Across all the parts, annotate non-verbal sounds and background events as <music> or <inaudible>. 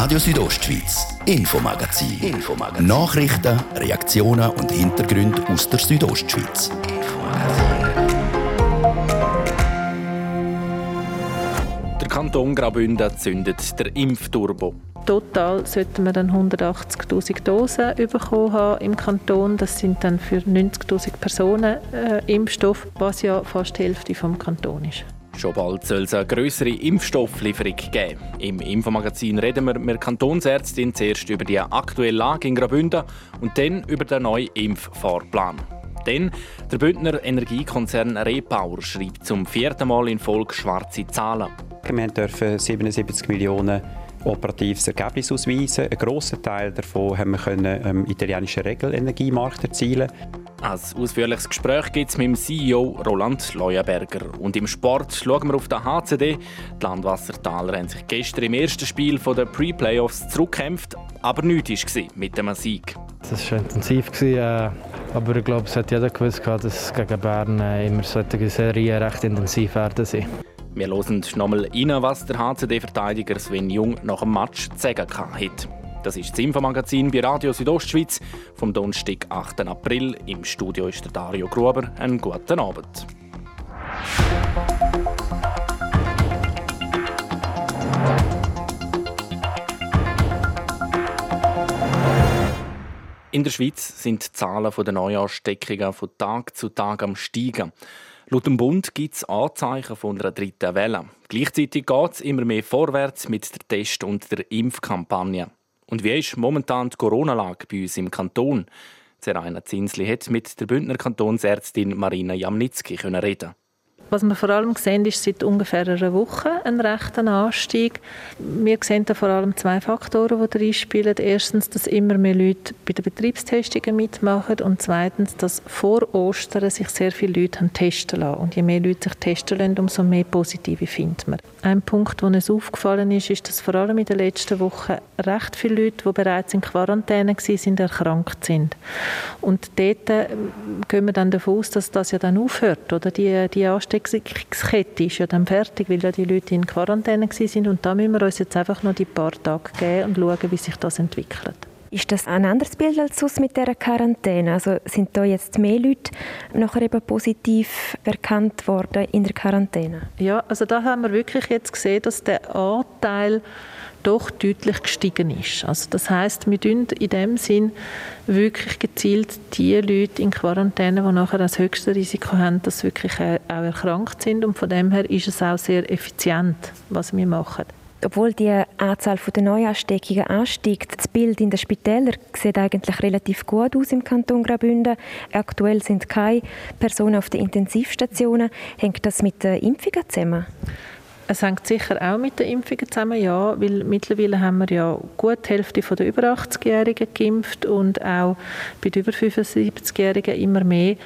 Radio Südostschweiz, Infomagazin. Infomagazin. Nachrichten, Reaktionen und Hintergründe aus der Südostschweiz. Der Kanton Graubünden zündet der Impfturbo. Total sollten wir dann 180'000 Dosen bekommen haben im Kanton. Das sind dann für 90'000 Personen äh, Impfstoff, was ja fast die Hälfte vom Kanton ist. Schon bald soll es eine grössere Impfstofflieferung geben. Im Infomagazin reden wir mit Kantonsärztin zuerst über die aktuelle Lage in Graubünden und dann über den neuen Impffahrplan. Denn der Bündner Energiekonzern Repower schreibt zum vierten Mal in Folge schwarze Zahlen. Wir dürfen 77 Millionen operatives Ergebnis ausweisen. Ein grosser Teil davon haben wir können, ähm, italienischen Regelenergiemarkt erzielen. Ein ausführliches Gespräch gibt es mit dem CEO Roland Leuenberger. Und im Sport schauen wir auf den HCD. Die Landwassertaler haben sich gestern im ersten Spiel der Pre-Playoffs zurückgekämpft, aber nichts war mit dem Sieg. Das war intensiv, äh, aber ich glaube, es hat jeder gewusst, dass gegen Bern äh, immer solche Serien recht intensiv werden sind. Wir hören nochmal rein, was der HCD-Verteidiger Sven Jung nach dem Match zu sagen hat. Das ist das Infomagazin bei Radio Südostschweiz vom Donnerstag, 8. April. Im Studio ist der Dario Gruber. Einen guten Abend. In der Schweiz sind die Zahlen der Neuansteckungen von Tag zu Tag am steigen. Laut dem Bund gibt es Anzeichen von einer dritten Welle. Gleichzeitig geht es immer mehr vorwärts mit der Test- und der Impfkampagne. Und wie ist momentan die Corona-Lage bei uns im Kanton? Zeraina Zinsli hat mit der Bündner Kantonsärztin Marina Jamnitzki reden was wir vor allem sehen, ist seit ungefähr einer Woche ein rechter Anstieg. Wir sehen da vor allem zwei Faktoren, die reinspielen. Erstens, dass immer mehr Leute bei den Betriebstestungen mitmachen und zweitens, dass vor Ostern sich sehr viele Leute haben testen lassen. Und je mehr Leute sich testen lassen, umso mehr Positive findet man. Ein Punkt, der uns aufgefallen ist, ist, dass vor allem in den letzten Wochen recht viele Leute, die bereits in Quarantäne waren, erkrankt sind. Und dort äh, gehen wir dann davon aus, dass das ja dann aufhört, oder? Die, die Ansteckung Ansteckungskette ist ja dann fertig, weil ja die Leute in Quarantäne sind und da müssen wir uns jetzt einfach noch die paar Tage geben und schauen, wie sich das entwickelt. Ist das ein anderes Bild als sonst mit der Quarantäne? Also sind da jetzt mehr Leute nachher eben positiv erkannt worden in der Quarantäne? Ja, also da haben wir wirklich jetzt gesehen, dass der Anteil doch deutlich gestiegen ist. Also das heißt, wir tun in dem Sinn wirklich gezielt die Leute in Quarantäne, die nachher das höchste Risiko haben, dass sie wirklich auch erkrankt sind und von dem her ist es auch sehr effizient, was wir machen. Obwohl die Anzahl der Neuansteckungen ansteigt, das Bild in den Spitälern sieht eigentlich relativ gut aus im Kanton Graubünden. Aktuell sind keine Personen auf den Intensivstationen. Hängt das mit den Impfungen zusammen? Es hängt sicher auch mit den Impfungen zusammen, ja, weil mittlerweile haben wir ja gut die Hälfte der über 80-Jährigen geimpft und auch bei den über 75-Jährigen immer mehr.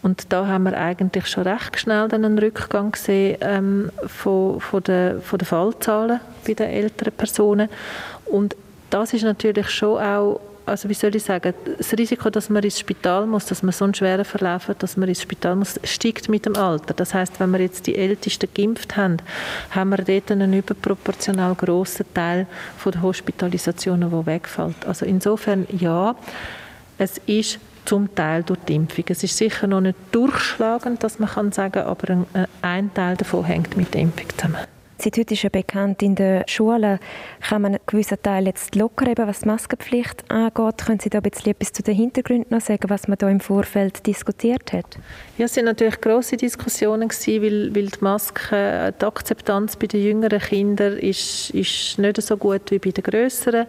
Und da haben wir eigentlich schon recht schnell einen Rückgang gesehen ähm, von, von, den, von den Fallzahlen bei den älteren Personen. Und das ist natürlich schon auch also wie soll ich sagen, das Risiko, dass man ins Spital muss, dass man so einen schweren Verlauf hat, dass man ins Spital muss, steigt mit dem Alter. Das heißt, wenn wir jetzt die Ältesten geimpft haben, haben wir dort einen überproportional grossen Teil von der Hospitalisationen, der wegfällt. Also insofern ja, es ist zum Teil durch die Impfung. Es ist sicher noch nicht durchschlagend, dass man kann sagen, aber ein, ein Teil davon hängt mit der Impfung zusammen. Seit heute ist ja bekannt, in den Schulen kann man einen gewissen Teil jetzt locker was die Maskenpflicht angeht. Können Sie da ein etwas zu den Hintergründen noch sagen, was man da im Vorfeld diskutiert hat? Ja, es sind natürlich grosse Diskussionen gewesen, weil, weil die Maske, die Akzeptanz bei den jüngeren Kindern ist, ist nicht so gut wie bei den größeren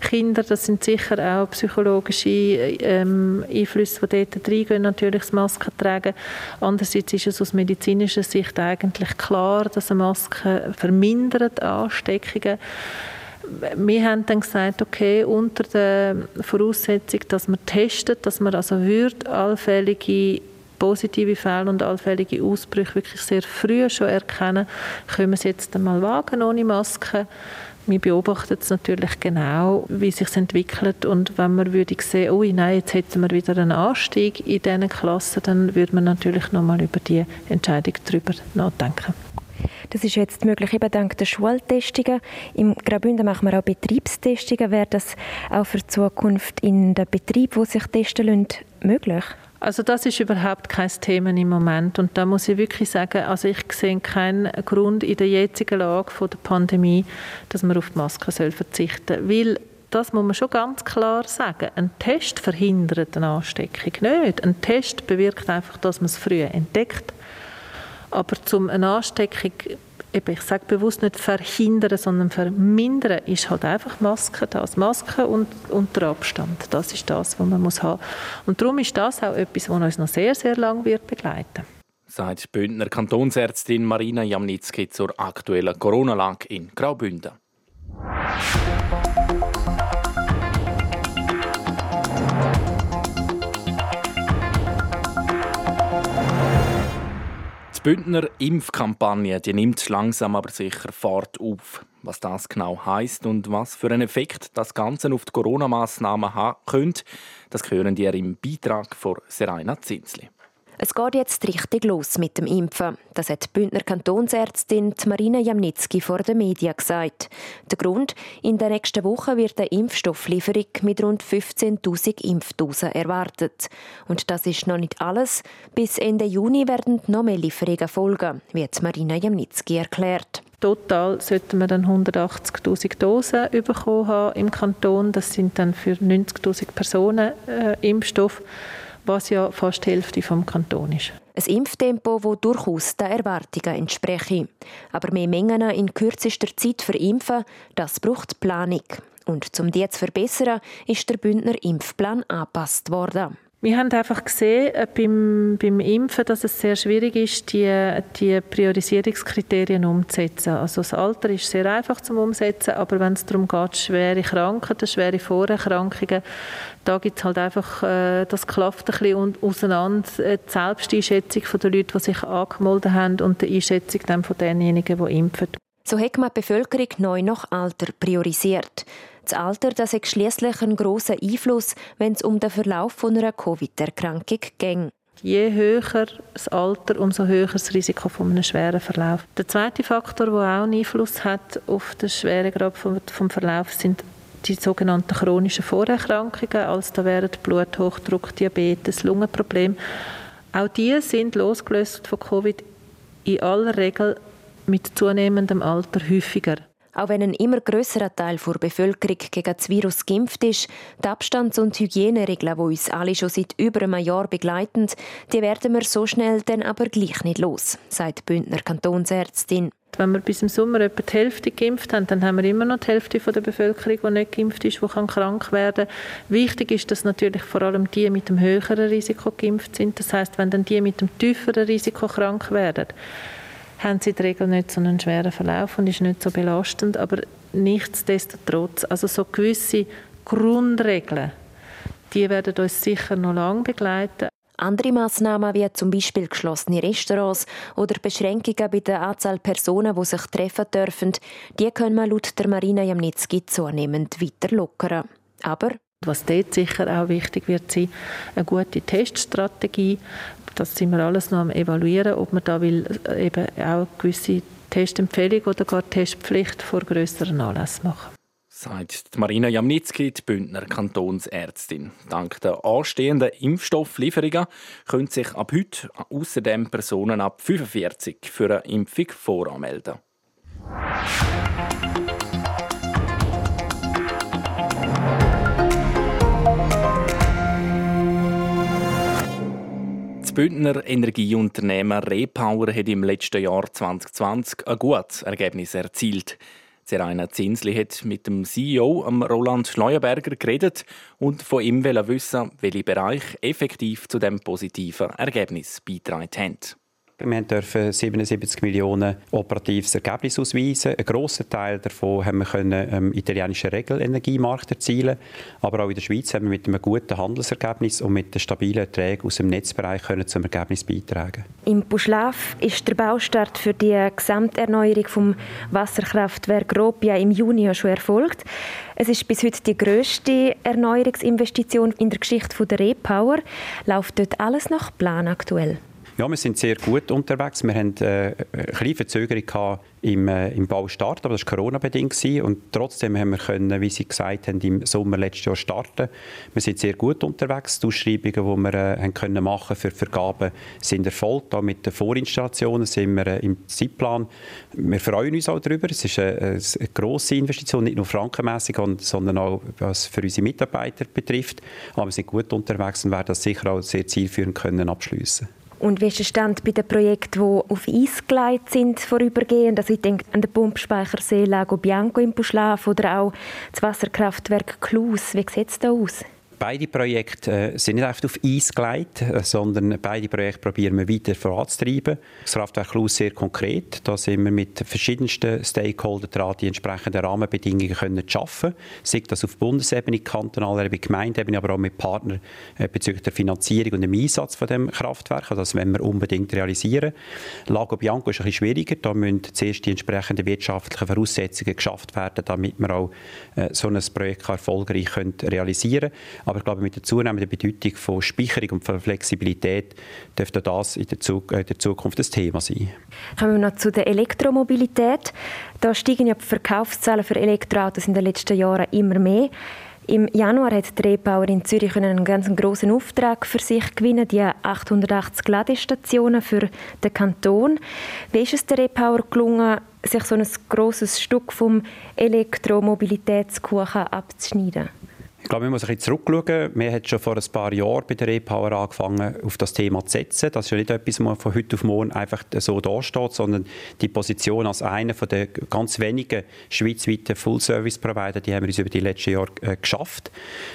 Kindern. Das sind sicher auch psychologische ähm, Einflüsse, die dort reingehen, natürlich das Maskentragen. Andererseits ist es aus medizinischer Sicht eigentlich klar, dass eine Maske vermindert Ansteckungen. Wir haben dann gesagt, okay, unter der Voraussetzung, dass man testet, dass man also würde allfällige positive Fälle und allfällige Ausbrüche wirklich sehr früh schon erkennen, können wir es jetzt einmal wagen ohne Maske. Wir beobachten es natürlich genau, wie es sich entwickelt und wenn man würde sehen, oh nein, jetzt hätten wir wieder einen Anstieg in diesen Klassen, dann würde man natürlich nochmal über die Entscheidung darüber nachdenken. Das ist jetzt möglich eben dank der Schultestungen. Im Graubünden machen wir auch Betriebstestungen. Wäre das auch für die Zukunft in den Betrieb, wo sich testen lassen, möglich? Also das ist überhaupt kein Thema im Moment und da muss ich wirklich sagen, also ich sehe keinen Grund in der jetzigen Lage der Pandemie, dass man auf die Maske verzichten soll, weil das muss man schon ganz klar sagen. Ein Test verhindert eine Ansteckung nicht. Ein Test bewirkt einfach, dass man es früh entdeckt. Aber zum eine Ansteckung, eben, ich sage bewusst nicht verhindern, sondern vermindern, ist halt einfach Maske das. Maske und, und der Abstand. Das ist das, was man muss haben. Und darum ist das auch etwas, was uns noch sehr, sehr lange wird begleiten sagt Bündner Kantonsärztin Marina Jamnitzki zur aktuellen Corona-Lage in Graubünden. Die Bündner Impfkampagne die nimmt langsam aber sicher Fahrt auf. Was das genau heißt und was für einen Effekt das Ganze auf die Corona-Massnahmen haben könnte, das hören ihr im Beitrag von Seraina Zinsli. Es geht jetzt richtig los mit dem Impfen. Das hat die Bündner Kantonsärztin Marina Jamnitzki vor den Medien gesagt. Der Grund? In der nächsten Woche wird eine Impfstofflieferung mit rund 15.000 Impfdosen erwartet. Und das ist noch nicht alles. Bis Ende Juni werden noch mehr Lieferungen folgen, wie Marina Jamnitzki erklärt. Total sollten wir dann 180.000 Dosen bekommen haben im Kanton. Das sind dann für 90.000 Personen äh, Impfstoff was ja fast die Hälfte vom Kanton ist. Ein Impftempo, das durchaus den Erwartungen entspreche. Aber mehr Mengen in kürzester Zeit verimpfen, das braucht Planung. Und um die zu verbessern, ist der Bündner Impfplan angepasst worden. Wir haben einfach gesehen äh, beim, beim Impfen, dass es sehr schwierig ist, die, die Priorisierungskriterien umzusetzen. Also das Alter ist sehr einfach zum Umsetzen, aber wenn es darum geht, schwere Krankheiten, schwere Vorerkrankungen, da gibt es halt einfach, äh, das klafft ein bisschen auseinander, äh, die Selbsteinschätzung der Leute, die sich angemeldet haben und die Einschätzung dann von denjenigen, die impfen. So hat man die Bevölkerung neu nach Alter priorisiert. Das Alter das hat schließlich einen grossen Einfluss, wenn es um den Verlauf von einer Covid-Erkrankung ging. Je höher das Alter, umso höher das Risiko von einem schweren Verlauf. Der zweite Faktor, der auch einen Einfluss hat auf den Schweregrad vom, Verlauf, sind die sogenannten chronischen Vorerkrankungen, als da wären Bluthochdruck, Diabetes, Lungenproblem. Auch die sind losgelöst von Covid in aller Regel mit zunehmendem Alter häufiger. Auch wenn ein immer größerer Teil der Bevölkerung gegen das Virus geimpft ist, die Abstands- und Hygieneregeln, die uns alle schon seit über einem Jahr begleiten, die werden wir so schnell dann aber gleich nicht los, sagt die Bündner Kantonsärztin. Wenn wir bis im Sommer etwa die Hälfte geimpft haben, dann haben wir immer noch die Hälfte der Bevölkerung, die nicht geimpft ist, die krank werden kann. Wichtig ist, dass natürlich vor allem die mit dem höheren Risiko geimpft sind. Das heißt, wenn dann die mit dem tieferen Risiko krank werden, haben sie in der Regel nicht so einen schweren Verlauf und ist nicht so belastend, aber nichtsdestotrotz, also so gewisse Grundregeln, die werden uns sicher noch lange begleiten. Andere Massnahmen wie zum Beispiel geschlossene Restaurants oder Beschränkungen bei der Anzahl Personen, die sich treffen dürfen, die können wir laut der Marina Jamnitzki zunehmend weiter lockern. Aber was dort sicher auch wichtig wird sein, eine gute Teststrategie, das sind wir alles noch am evaluieren, ob man da will, äh, eben auch gewisse Testempfehlung oder gar Testpflicht vor größeren Anlässen machen sagt Marina Jamnitzki, die Bündner Kantonsärztin. Dank der anstehenden Impfstofflieferungen können sich ab heute außerdem Personen ab 45 für eine Impfung voranmelden. Das Bündner Energieunternehmen Repower hat im letzten Jahr 2020 ein gutes Ergebnis erzielt. Seraina Zinsli hat mit dem CEO Roland Schleuenberger geredet und von ihm wissen, welche Bereiche effektiv zu dem positiven Ergebnis beitragen haben. Wir dürfen 77 Millionen operatives Ergebnis ausweisen. Ein grosser Teil davon haben wir können im italienischen Regelenergiemarkt erzielen. Aber auch in der Schweiz haben wir mit einem guten Handelsergebnis und mit den stabilen Erträgen aus dem Netzbereich können zum Ergebnis beitragen. Im Buschlaf ist der Baustart für die Gesamterneuerung vom Wasserkraftwerk Ropia im Juni schon erfolgt. Es ist bis heute die grösste Erneuerungsinvestition in der Geschichte der Repower. Läuft dort alles nach Plan aktuell? Ja, wir sind sehr gut unterwegs. Wir hatten äh, eine kleine Verzögerung im, äh, im Baustart, aber das war Corona-bedingt. Und trotzdem haben wir können, wie Sie gesagt haben, im Sommer letztes Jahr starten. Wir sind sehr gut unterwegs. Die Ausschreibungen, die wir äh, haben können machen für Vergaben, sind erfolgt. Auch mit den Vorinstallationen sind wir äh, im Zeitplan. Wir freuen uns auch darüber. Es ist eine, eine grosse Investition, nicht nur frankenmässig, sondern auch was für unsere Mitarbeiter betrifft. Aber wir sind gut unterwegs und werden das sicher auch sehr zielführend können abschließen. Und wie ist der Stand bei den Projekten, die auf Eis gelegt sind, vorübergehend? Also ich denke an den Pumpspeichersee Lago Bianco in Buschlaf oder auch das Wasserkraftwerk Klus. Wie sieht es da aus? Beide Projekte äh, sind nicht einfach auf Eis gelegt, äh, sondern beide Projekte probieren wir weiter voranzutreiben. Das Kraftwerk Klaus sehr konkret. Da sind wir mit verschiedensten Stakeholdern dran, die entsprechenden Rahmenbedingungen können schaffen. Sei das auf Bundesebene, kantonaler Ebene, Gemeindeebene, aber auch mit Partnern äh, bezüglich der Finanzierung und dem Einsatz von dem Kraftwerk. Also das wollen wir unbedingt realisieren. Lago Bianco ist ein schwieriger. Da müssen zuerst die entsprechenden wirtschaftlichen Voraussetzungen geschafft werden, damit wir auch so ein Projekt erfolgreich realisieren können. Aber ich glaube, mit der zunehmenden Bedeutung von Speicherung und Flexibilität dürfte das in der, Zug in der Zukunft ein Thema sein. Kommen wir noch zu der Elektromobilität. Da steigen ja die Verkaufszahlen für Elektroautos in den letzten Jahren immer mehr. Im Januar hat die Repauer in Zürich einen ganz großen Auftrag für sich gewinnen, die 880 Ladestationen für den Kanton. Wie ist es der Repauer gelungen, sich so ein großes Stück vom Elektromobilitätskuchen abzuschneiden? Ich glaube, man muss ein bisschen zurückschauen. Wir haben schon vor ein paar Jahren bei der E-Power angefangen, auf das Thema zu setzen. Das ist ja nicht etwas, was von heute auf morgen einfach so dasteht, sondern die Position als einer der ganz wenigen schweizweiten Full-Service-Provider, die haben wir uns über die letzten Jahre äh, geschafft.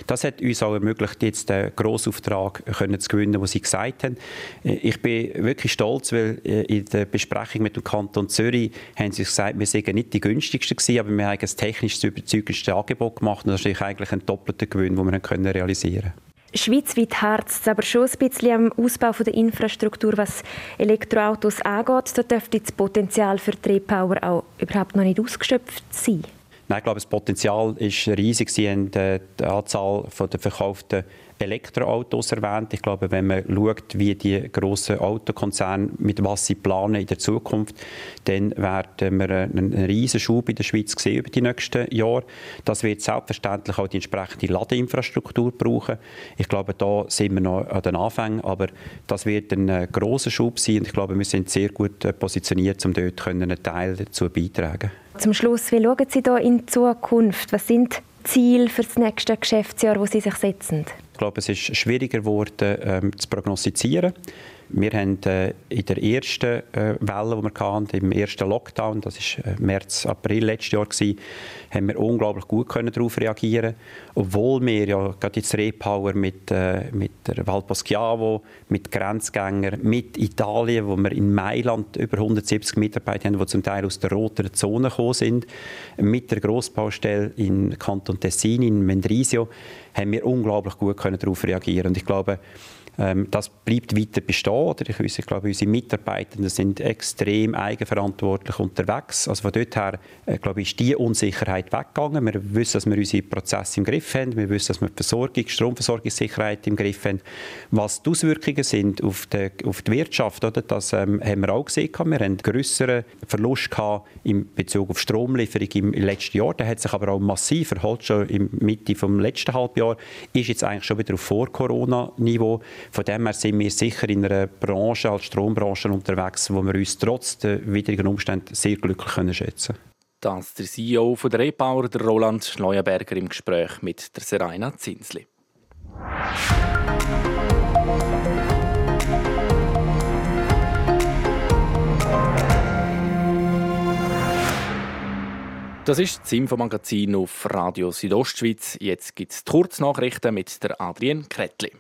Das hat uns auch ermöglicht, jetzt den Grossauftrag können zu gewinnen, den Sie gesagt haben. Äh, ich bin wirklich stolz, weil äh, in der Besprechung mit dem Kanton Zürich haben Sie gesagt, wir seien nicht die günstigsten gewesen, aber wir haben ein technisch überzeugendste Angebot gemacht und das ist eigentlich ein doppelter den Gewinn, den wir können realisieren können. Schweizweit harzt es aber schon ein bisschen am Ausbau der Infrastruktur, was Elektroautos angeht. Da dürfte das Potenzial für die Repower auch überhaupt noch nicht ausgeschöpft sein. Nein, ich glaube, das Potenzial ist riesig. Sie haben äh, die Anzahl der verkauften Elektroautos erwähnt. Ich glaube, wenn man schaut, wie die grossen Autokonzerne mit was sie planen in der Zukunft, dann werden wir einen, riesen Schub in der Schweiz sehen über die nächsten Jahre. Das wird selbstverständlich auch die entsprechende Ladeinfrastruktur brauchen. Ich glaube, da sind wir noch an den Anfängen, aber das wird ein äh, großer Schub sein und ich glaube, wir sind sehr gut äh, positioniert, um dort einen Teil dazu beitragen. Zum Schluss, wie schauen Sie da in die Zukunft? Was sind Ziele für das nächste Geschäftsjahr, das Sie sich setzen? Ich glaube, es ist schwieriger geworden ähm, zu prognostizieren. Wir haben äh, in der ersten äh, Welle, die wir hatten, im ersten Lockdown, das war äh, März, April letztes Jahr, gewesen, haben wir unglaublich gut können darauf reagieren Obwohl wir ja gerade jetzt Repower mit, mit der Val Poschiavo, mit Grenzgängern, mit Italien, wo wir in Mailand über 170 Mitarbeiter haben, die zum Teil aus der roten Zone gekommen sind, mit der Grossbaustelle in Kanton Tessin, in Mendrisio, haben wir unglaublich gut können darauf reagieren. Und ich glaube, ähm, das bleibt weiter bestehen. Oder ich, ich glaube, unsere Mitarbeitenden sind extrem eigenverantwortlich unterwegs. Also von dort her äh, glaube ich, ist die Unsicherheit weggegangen. Wir wissen, dass wir unsere Prozesse im Griff haben. Wir wissen, dass wir die Versorgung, Stromversorgungssicherheit im Griff haben. Was die Auswirkungen sind auf die, auf die Wirtschaft, oder, das ähm, haben wir auch gesehen. Wir haben grösseren Verlust gehabt in Bezug auf Stromlieferung im letzten Jahr. Der hat sich aber auch massiv erholt, schon in Mitte des letzten Halbjahres. Ist jetzt eigentlich schon wieder auf Vor-Corona-Niveau. Von dem her sind wir sicher in einer Branche als Strombranche unterwegs, wo wir uns trotz der widrigen Umstände sehr glücklich können schätzen können. Das ist der CEO von der E-Power, der Roland Neuenberger, im Gespräch mit der Serena Zinsli. Das ist das Infomagazin auf Radio Südostschweiz. Jetzt gibt es Kurznachrichten mit der Adrienne Kretli.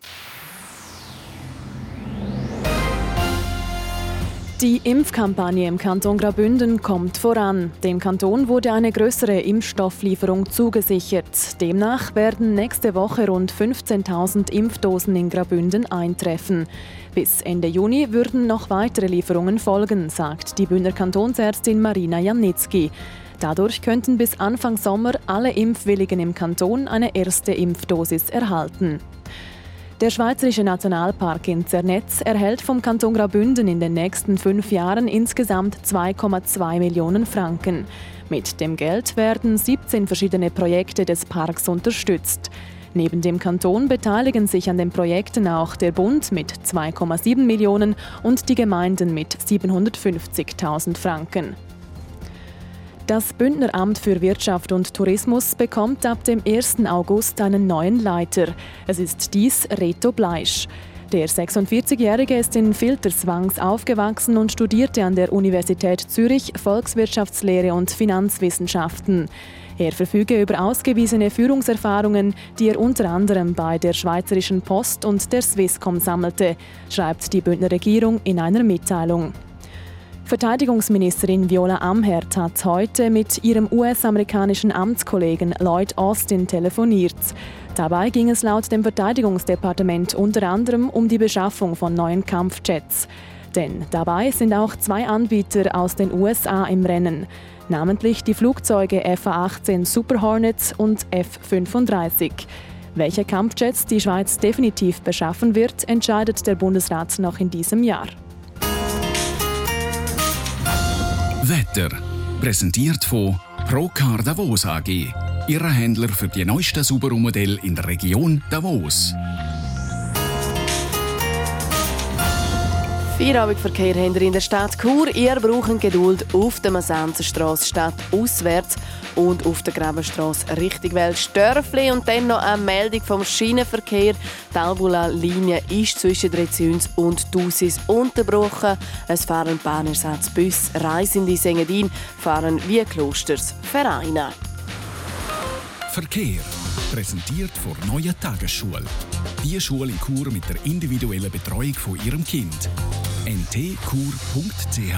Die Impfkampagne im Kanton Graubünden kommt voran. Dem Kanton wurde eine größere Impfstofflieferung zugesichert. Demnach werden nächste Woche rund 15.000 Impfdosen in Graubünden eintreffen. Bis Ende Juni würden noch weitere Lieferungen folgen, sagt die Bündner Kantonsärztin Marina Jamnitzki. Dadurch könnten bis Anfang Sommer alle Impfwilligen im Kanton eine erste Impfdosis erhalten. Der Schweizerische Nationalpark in Zernetz erhält vom Kanton Graubünden in den nächsten fünf Jahren insgesamt 2,2 Millionen Franken. Mit dem Geld werden 17 verschiedene Projekte des Parks unterstützt. Neben dem Kanton beteiligen sich an den Projekten auch der Bund mit 2,7 Millionen und die Gemeinden mit 750.000 Franken. Das Bündneramt für Wirtschaft und Tourismus bekommt ab dem 1. August einen neuen Leiter. Es ist dies Reto Bleisch. Der 46-Jährige ist in Filterswangs aufgewachsen und studierte an der Universität Zürich Volkswirtschaftslehre und Finanzwissenschaften. Er verfüge über ausgewiesene Führungserfahrungen, die er unter anderem bei der Schweizerischen Post und der Swisscom sammelte, schreibt die Bündner Regierung in einer Mitteilung. Verteidigungsministerin Viola Amherd hat heute mit ihrem US-amerikanischen Amtskollegen Lloyd Austin telefoniert. Dabei ging es laut dem Verteidigungsdepartement unter anderem um die Beschaffung von neuen Kampfjets. Denn dabei sind auch zwei Anbieter aus den USA im Rennen, namentlich die Flugzeuge FA-18 Super Hornets und F-35. Welche Kampfjets die Schweiz definitiv beschaffen wird, entscheidet der Bundesrat noch in diesem Jahr. Wetter. Präsentiert von Procar Davos AG. Ihrer Händler für die neuesten Subaru-Modelle in der Region Davos. Feierabendverkehr haben in der Stadt Chur. Ihr braucht Geduld auf der Masanzerstraße statt auswärts und auf der Grabenstraße Richtung Weltstörfli. Und dann noch eine Meldung vom Schienenverkehr. Die Albula-Linie ist zwischen Drezüns und Dusis unterbrochen. Es fahren Bahnersatzbus. Reisende Sengedin fahren wie Klosters Vereine. Verkehr. Präsentiert von Neue Tagesschule. Die Schule in Chur mit der individuellen Betreuung von Ihrem Kind. ntkur.ch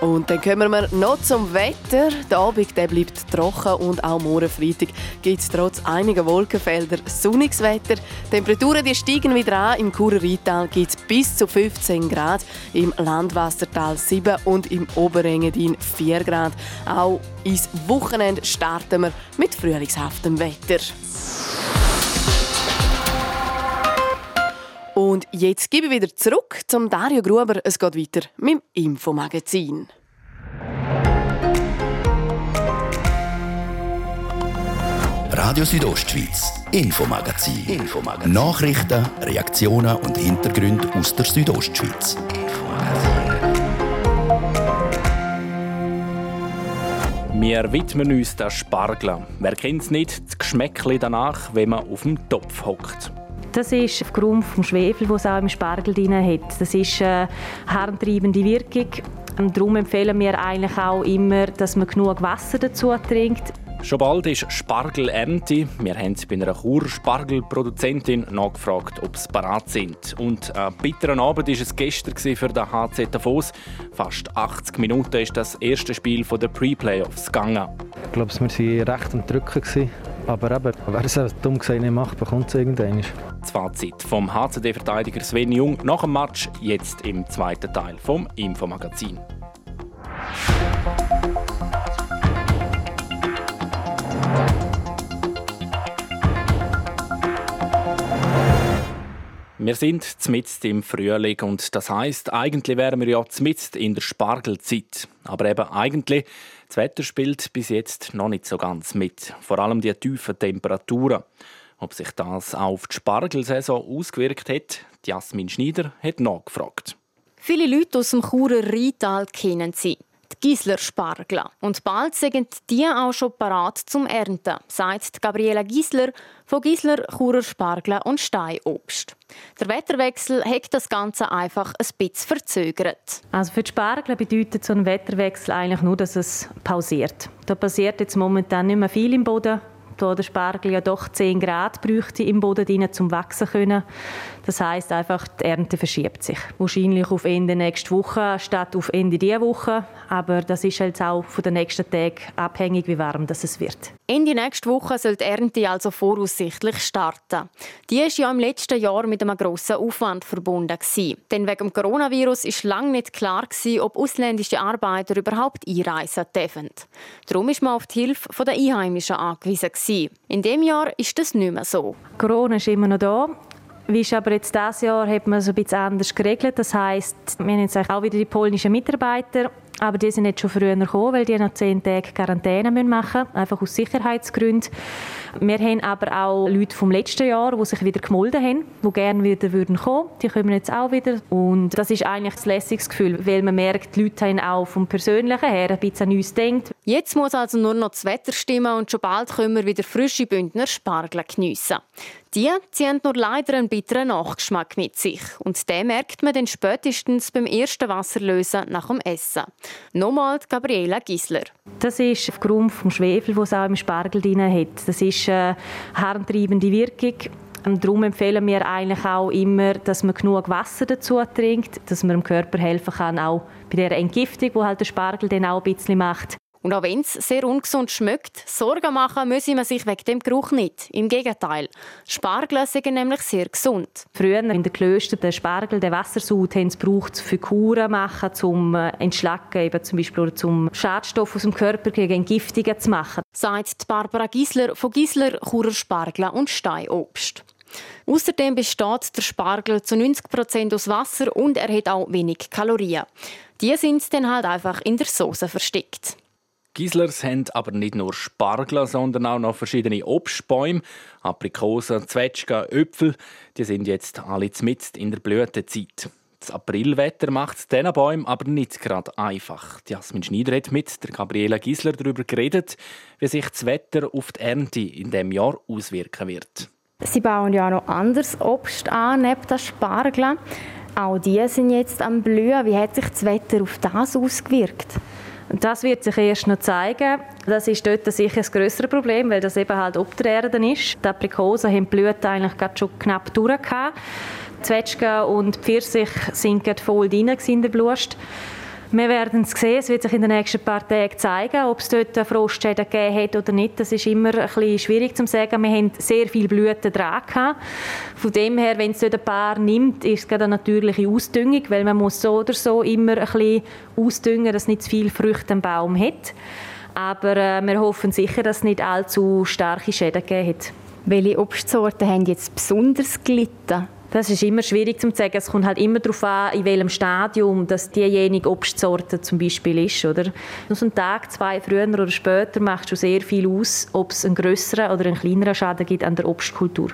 und dann kommen wir noch zum Wetter. Der Abend der bleibt trocken und auch morgen Freitag gibt es trotz einiger Wolkenfelder sonniges Wetter. Die Temperaturen die steigen wieder an. Im Churer gibt es bis zu 15 Grad, im Landwassertal 7 und im Oberengadin 4 Grad. Auch ins Wochenende starten wir mit frühlingshaftem Wetter. Und jetzt gebe ich wieder zurück zum Dario Gruber. Es geht weiter mit dem Infomagazin. Radio Südostschweiz, Infomagazin. Infomagazin. Nachrichten, Reaktionen und Hintergründe aus der Südostschweiz. Wir widmen uns der Spargel. Wer kennt es nicht, das Geschmäckchen danach, wenn man auf dem Topf hockt. Das ist aufgrund des Schwefel, den es auch im Spargel drin hat. Das ist eine harntreibende Wirkung. Und darum empfehlen wir eigentlich auch immer, dass man genug Wasser dazu trinkt. Schon bald ist Spargelernte. Wir haben bei einer Chur-Spargelproduzentin nachgefragt, ob sie parat sind. Und ein bitterer Abend war es gestern für den HZ Davos. Fast 80 Minuten ist das erste Spiel der Pre-Playoffs gegangen. Ich glaube, wir waren recht am Drücken. Aber eben, wer es dumm gesagt nicht macht, bekommt es irgendwann. Das Fazit vom HCD-Verteidiger Sven Jung nach dem Match, jetzt im zweiten Teil vom Infomagazin. Wir sind mitten im Frühling und das heißt, eigentlich wären wir ja mitten in der Spargelzeit. Aber eben eigentlich, das Wetter spielt bis jetzt noch nicht so ganz mit. Vor allem die tiefen Temperaturen. Ob sich das auf die Spargelsaison ausgewirkt hat, Jasmin Schneider hat nachgefragt. Viele Leute aus dem Churer Rheintal kennen sie Gisler Spargel. Und bald sind die auch schon parat zum Ernten, sagt Gabriela Gisler von Gisler Churer Spargel und Steinobst. Der Wetterwechsel hat das Ganze einfach ein bisschen verzögert. Also für die Spargel bedeutet so ein Wetterwechsel eigentlich nur, dass es pausiert. Da passiert jetzt momentan nicht mehr viel im Boden da der Spargel ja doch 10 Grad bräuchte im Boden drin, zum wachsen können. Das heißt einfach, die Ernte verschiebt sich. Wahrscheinlich auf Ende nächste Woche statt auf Ende dieser Woche. Aber das ist halt auch von den nächsten Tagen abhängig, wie warm das es wird. Ende nächste Woche soll die Ernte also voraussichtlich starten. Die ist ja im letzten Jahr mit einem grossen Aufwand verbunden gewesen. Denn wegen dem Coronavirus ist lange nicht klar gewesen, ob ausländische Arbeiter überhaupt einreisen dürfen. Darum ist man auf die Hilfe der Einheimischen angewiesen gewesen. In dem Jahr ist das nicht mehr so. Corona ist immer noch da. Wie ist aber jetzt dieses Jahr hat man so ein bisschen anders geregelt. Das heißt, wir haben jetzt auch wieder die polnischen Mitarbeiter aber die sind jetzt schon früher gekommen, weil die noch zehn Tage Quarantäne machen müssen, einfach aus Sicherheitsgründen. Wir haben aber auch Leute vom letzten Jahr, die sich wieder gemolden haben, die gerne wieder würden kommen. Die kommen jetzt auch wieder. Und das ist eigentlich ein lässiges Gefühl, weil man merkt, die Leute haben auch vom Persönlichen her ein bisschen an uns gedacht. Jetzt muss also nur noch das Wetter stimmen und schon bald können wir wieder frische Bündner Spargel geniessen. Die ziehen nur leider einen bitteren Nachgeschmack mit sich. Und den merkt man dann spätestens beim ersten Wasserlösen nach dem Essen. Nochmal Gabriela Gisler. Das ist aufgrund des Schwefel, es auch im Spargel drin hat. Das ist eine harntreibende Wirkung. Und darum empfehlen wir eigentlich auch immer, dass man genug Wasser dazu trinkt, dass man dem Körper helfen kann, auch bei der Entgiftung, die halt der Spargel dann auch ein bisschen macht. Und auch wenn es sehr ungesund schmeckt, Sorgen machen müssen man sich wegen dem Geruch nicht. Im Gegenteil. Spargel sind nämlich sehr gesund. Früher in den Klöstern den Spargel, den Wassersud, haben sie gebraucht für Kuren machen, zum äh, Entschlacken, eben zum Beispiel oder zum Schadstoff aus dem Körper gegen Entgiftungen zu machen. Sagt Barbara Gisler von Gisler Churer Spargel und Steinobst. Außerdem besteht der Spargel zu 90% aus Wasser und er hat auch wenig Kalorien. Die sind dann halt einfach in der Soße versteckt. Gislers haben aber nicht nur Spargel, sondern auch noch verschiedene Obstbäume, Aprikosen, Zwetschgen, Äpfel. Die sind jetzt alle mitten in der Blütezeit. Das Aprilwetter macht es diesen Bäumen aber nicht gerade einfach. Jasmin Schneider hat mit der Gabriela Gisler darüber geredet, wie sich das Wetter auf die Ernte in diesem Jahr auswirken wird. Sie bauen ja noch anderes Obst an, neben das Spargel. Auch die sind jetzt am Blühen. Wie hat sich das Wetter auf das ausgewirkt? Das wird sich erst noch zeigen. Das ist dort sicher das größere Problem, weil das eben halt ob der Erde ist. Die Aprikosen haben die Blüte eigentlich gerade schon knapp durch. Zwetschgen und Pfirsich sind gerade voll drin in der Blust. Wir werden es sehen. Es wird sich in den nächsten paar Tagen zeigen, ob es dort Frostschäden gegeben hat oder nicht. Das ist immer ein bisschen schwierig zu sagen. Wir haben sehr viele Blüten dran Von dem her, wenn es dort ein paar nimmt, ist es eine natürliche Ausdüngung, weil man muss so oder so immer ein bisschen ausdüngen, dass nicht zu viel Früchte am Baum hat. Aber äh, wir hoffen sicher, dass es nicht allzu starke Schäden gegeben hat. Welche Obstsorten haben jetzt besonders gelitten? Das ist immer schwierig zu sagen. Es kommt halt immer darauf an, in welchem Stadium das diejenige Obstsorte zum Beispiel ist. Oder? So einen Tag, zwei früher oder später macht schon sehr viel aus, ob es einen größeren oder einen kleineren Schaden gibt an der Obstkultur.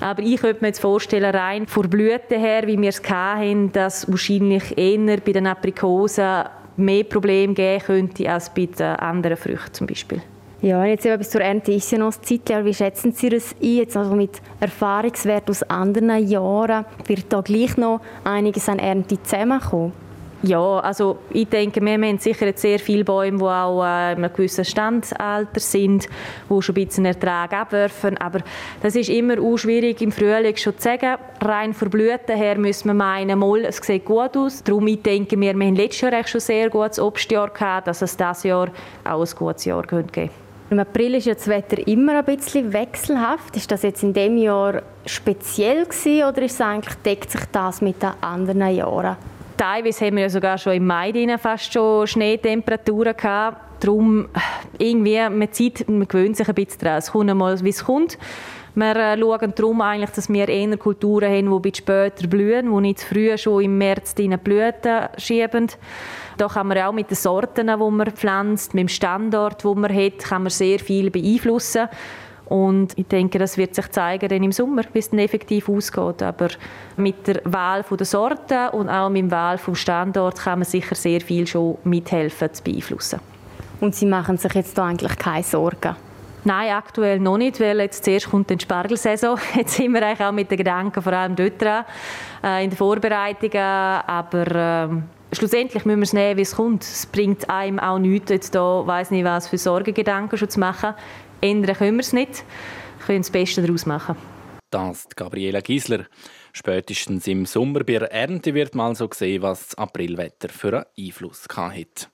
Aber ich könnte mir jetzt vorstellen, rein von Blüten her, wie wir es hatten, dass wahrscheinlich eher bei den Aprikosen mehr Probleme geben könnte als bei den anderen Früchten zum Beispiel. Ja, jetzt eben bis zur Ernte ist ja noch das Zeitjahr. Wie schätzen Sie das ein, jetzt also mit Erfahrungswert aus anderen Jahren? Wird da gleich noch einiges an Ernte zusammenkommen? Ja, also ich denke, wir haben sicher jetzt sehr viele Bäume, die auch äh, in einem gewissen Standalter sind, die schon ein bisschen Ertrag abwerfen. Aber das ist immer auch schwierig im Frühling schon zu sagen. Rein von Blüten her müssen wir meinen, mal, es sieht gut aus. Darum ich denke wir, wir haben letztes Jahr schon sehr gutes Obstjahr gehabt, dass es dieses Jahr auch ein gutes Jahr geben könnte. Im April ist ja das Wetter immer ein bisschen wechselhaft. Ist das jetzt in dem Jahr speziell gewesen, oder ist eigentlich, deckt sich das mit den anderen Jahren? Teilweise haben wir ja sogar schon im Mai fast schon Schneetemperaturen gehabt. Darum irgendwie mit Zeit, man gewöhnt sich ein bisschen daran. Es kommt einmal, wie es kommt. Wir äh, schauen darum eigentlich, dass wir eher Kulturen haben, die ein später blühen, die nicht zu früh schon im März die Blüten schieben. Da kann man auch mit den Sorten, die man pflanzt, mit dem Standort, den man hat, kann man sehr viel beeinflussen. Und ich denke, das wird sich zeigen dann im Sommer, wie es dann effektiv ausgeht. Aber mit der Wahl der Sorten und auch mit der Wahl des Standorts kann man sicher sehr viel schon mithelfen zu beeinflussen. Und Sie machen sich jetzt da eigentlich keine Sorgen? Nein, aktuell noch nicht, weil jetzt zuerst kommt die Spargelsaison. <laughs> Jetzt sind wir eigentlich auch mit den Gedanken vor allem dort dran, äh, in den Vorbereitungen. Aber äh, schlussendlich müssen wir es nehmen, wie es kommt. Es bringt einem auch nichts, jetzt da, weiss nicht was, für Sorgengedanken schon zu machen. Ändern können wir es nicht. Wir können das Beste daraus machen. Das ist Gabriela Giesler. Spätestens im Sommer bei der Ernte wird mal so gesehen, was das Aprilwetter für einen Einfluss hat.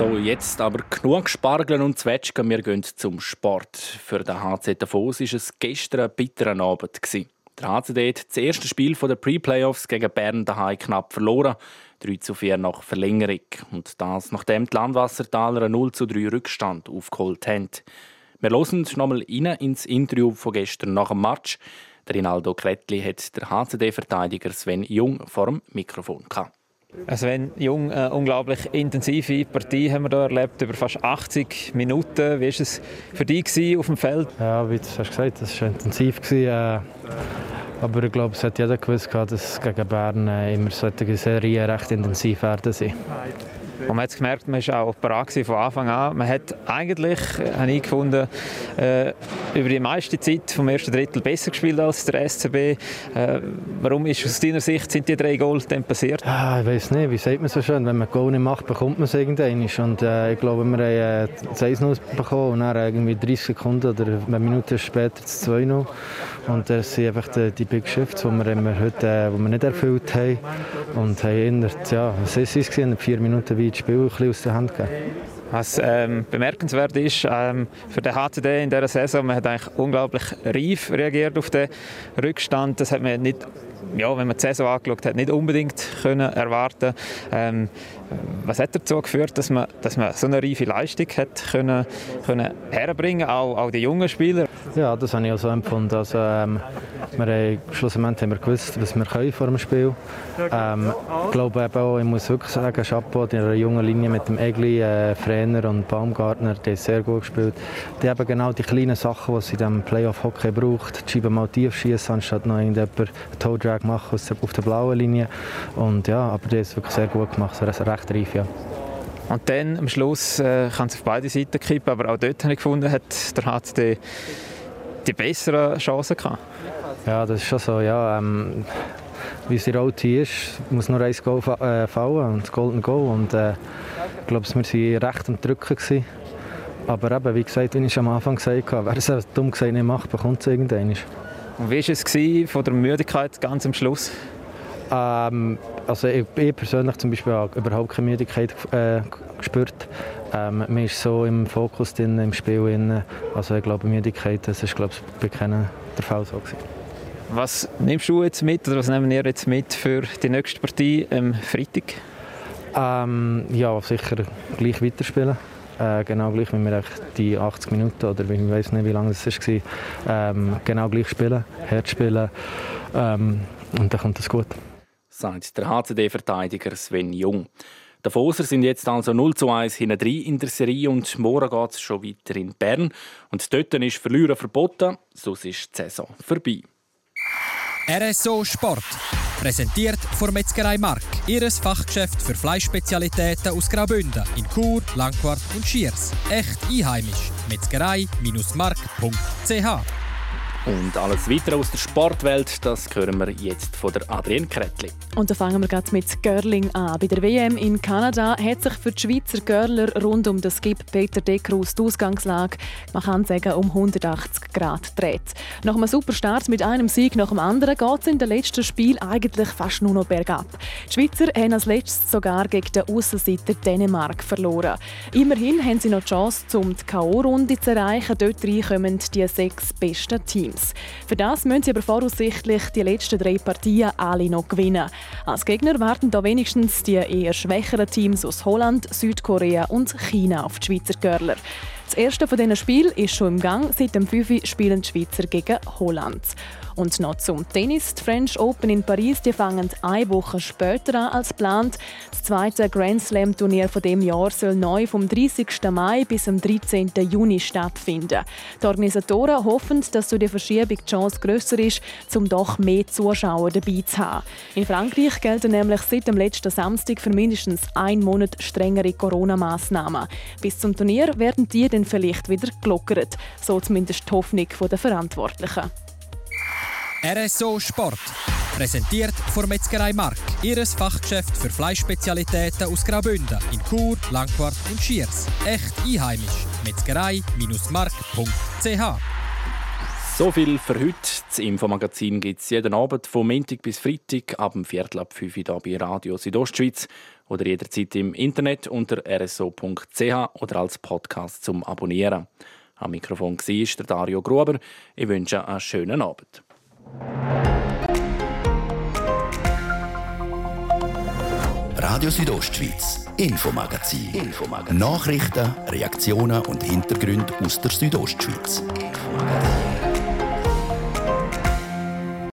So, jetzt aber genug Spargeln und Zwetschgen. Wir gehen zum Sport. Für den HZ Davos war es gestern ein bitterer Abend. Der HCD hat das erste Spiel der Pre-Playoffs gegen Bern daheim knapp verloren. 3 zu 4 nach Verlängerung. Und das, nachdem die Landwassertaler einen 0 zu 3 Rückstand aufgeholt haben. Wir hören nochmal rein ins Interview von gestern nach dem Match. Der Rinaldo Kretli hat der HCD-Verteidiger Sven Jung vor dem Mikrofon gehabt. Sven Jung, eine unglaublich intensive Partie haben wir hier erlebt, über fast 80 Minuten. Wie war es für dich auf dem Feld? Ja, wie du hast gesagt, das war intensiv. Äh, aber ich glaube, es hat jeder gewusst, dass gegen Bern äh, immer solche Serien recht intensiv werden. Sein. Und man hat gemerkt, man war auch bereit von Anfang an. Man hat eigentlich, habe ich gefunden, äh, über die meiste Zeit vom ersten Drittel besser gespielt als der SCB. Äh, warum ist aus deiner Sicht sind die drei Goals dann passiert? Ah, ich weiß nicht, wie sagt man so schön, wenn man Goal nicht macht, bekommt man es irgendwann. Und äh, ich glaube, wir haben äh, das 1-0 bekommen und dann irgendwie 30 Sekunden oder eine Minute später das 2-0. Und das sind einfach die, die Big Shifts, die wir, heute, äh, die wir nicht erfüllt haben. Und haben innerhalb, ja, was ist es, in vier Minuten wie das Spiel ein aus der Hand gegeben. Was ähm, bemerkenswert ist ähm, für den HCD in dieser Saison, man hat eigentlich unglaublich reif reagiert auf den Rückstand. Das hat man nicht, ja, wenn man die Saison angeschaut hat, nicht unbedingt können erwarten. Ähm, was hat dazu geführt, dass man, dass man so eine reife Leistung hat können, können herbringen, auch, auch die jungen Spieler? Ja, das habe ich auch so empfunden. Also, ähm, wir haben, schlussendlich haben wir gewusst, was wir können vor dem Spiel. Ähm, ich glaube eben auch, ich muss wirklich sagen, Chapeau, die jungen Linie mit dem Egli, äh, Frener und Baumgartner, die haben sehr gut gespielt. Die haben genau die kleinen Sachen, die es in diesem Playoff-Hockey braucht. Die Scheibe mal tief schießen, anstatt noch irgendjemand Toe-Drag machen auf der blauen Linie. Und ja, aber die haben es wirklich sehr gut gemacht, so recht reif, ja. Und dann am Schluss äh, kann es auf beide Seiten kippen, aber auch dort habe ich gefunden, hat der HCD die besseren Chancen gehabt. Ja, das ist schon so. Ja, ähm, wie es in OT ist, muss nur ein Goal äh, fallen und das Golden Goal. Und, äh, ich glaube, wir waren recht am Drücken. Gewesen. Aber eben, wie gesagt, wie ich am Anfang gesagt habe, wer es dumm gesagt nicht macht, bekommt es irgendwann. Und wie war es von der Müdigkeit ganz am Schluss? Ähm, also ich, ich, persönlich zum Beispiel habe überhaupt keine Müdigkeit äh, gespürt. Ähm, man ist so im Fokus drin, im Spiel. Drin. Also ich glaube, Müdigkeit, das ist glaube ich, bei keinem der Fall so gewesen. Was nimmst du jetzt mit oder was nehmen wir jetzt mit für die nächste Partie am Freitag? Ähm, ja, sicher gleich weiterspielen. Äh, genau gleich, wie wir die 80 Minuten oder ich weiß nicht, wie lange es war, ähm, genau gleich spielen, hart spielen ähm, und dann kommt es gut. Sagt der HCD-Verteidiger Sven Jung. Die Foser sind jetzt also 0 zu 1 hinten in der Serie und morgen geht es schon weiter in Bern. Und dort ist Verlieren verboten, sonst ist die Saison vorbei. RSO Sport. Präsentiert von Metzgerei Mark. Ihres Fachgeschäft für Fleischspezialitäten aus Graubünden in Chur, Langquart und Schiers. Echt einheimisch. Metzgerei-mark.ch und alles weitere aus der Sportwelt, das hören wir jetzt von der Adrienne Kretli. Und da fangen wir gerade mit Girling an. Bei der WM in Kanada hat sich für die Schweizer Girler rund um das Skip Peter Deckrus die Ausgangslage, man kann sagen, um 180 Grad dreht. Nach einem super Start mit einem Sieg nach dem anderen geht es in den letzten Spiel eigentlich fast nur noch bergab. Die Schweizer haben als letztes sogar gegen den Aussenseiter Dänemark verloren. Immerhin haben sie noch die Chance, um die K.O.-Runde zu erreichen. Dort kommen die sechs besten Teams. Teams. Für das müssen sie aber voraussichtlich die letzten drei Partien alle noch gewinnen. Als Gegner warten da wenigstens die eher schwächeren Teams aus Holland, Südkorea und China auf die Schweizer Görler. Das erste von diesen Spielen ist schon im Gang. Seit dem 5. spielen die Schweizer gegen Holland. Und noch zum Tennis. Die French Open in Paris die fangen eine Woche später an als geplant. Das zweite Grand Slam Turnier von dem Jahr soll neu vom 30. Mai bis zum 13. Juni stattfinden. Die Organisatoren hoffen, dass durch die Verschiebung die Chance grösser ist, um doch mehr Zuschauer dabei zu haben. In Frankreich gelten nämlich seit dem letzten Samstag für mindestens einen Monat strengere Corona-Massnahmen. Bis zum Turnier werden die dann vielleicht wieder gelockert. So zumindest die Hoffnung der Verantwortlichen. RSO Sport. Präsentiert von Metzgerei Mark. Ihres Fachgeschäft für Fleischspezialitäten aus Graubünden in Chur, Langquart und Schiers. Echt einheimisch. Metzgerei-mark.ch so viel für heute. Das Infomagazin gibt es jeden Abend von Montag bis Freitag ab dem Viertel ab 5 Uhr bei Radio Südostschweiz oder jederzeit im Internet unter rso.ch oder als Podcast zum Abonnieren. Am Mikrofon war der Dario Gruber. Ich wünsche einen schönen Abend. Radio Südostschweiz, Infomagazin. Infomagazin. Nachrichten, Reaktionen und Hintergründe aus der Südostschweiz. Infomagazin.